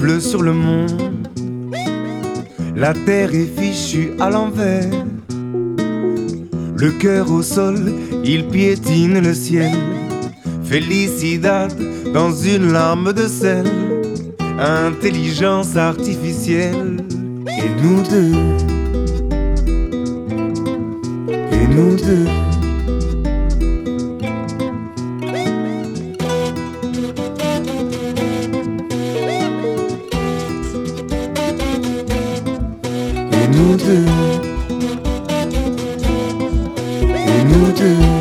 pleut sur le monde. La terre est fichue à l'envers. Le cœur au sol, il piétine le ciel. Felicidad dans une larme de sel. Intelligence artificielle. Et nous deux. Et nous deux. Nous deux. Et nous deux.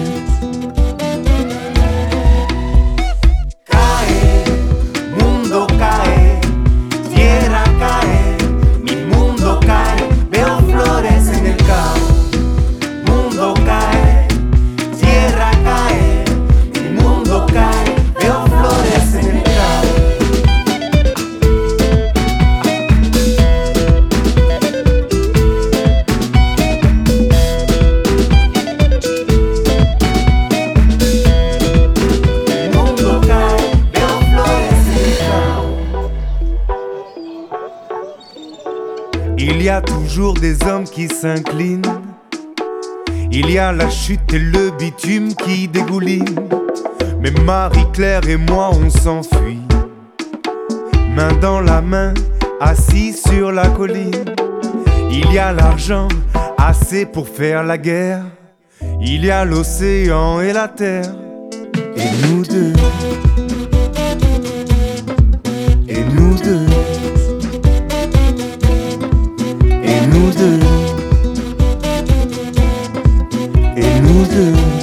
Il y a toujours des hommes qui s'inclinent. Il y a la chute et le bitume qui dégouline. Mais Marie-Claire et moi, on s'enfuit. Main dans la main, assis sur la colline. Il y a l'argent, assez pour faire la guerre. Il y a l'océan et la terre. Et nous deux. Et nous deux. Et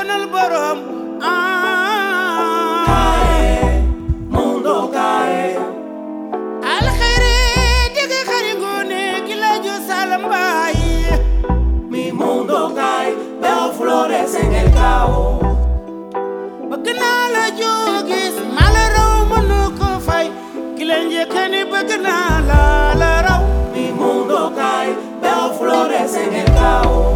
sonal borom kae mundo kae alkhairi dige khari ngone kila jo salam bay mi mundo kae veo flores en el caos bakna la jo gis mala raw manu ko fay kila njekani bakna la la raw mi mundo kae veo flores en el caos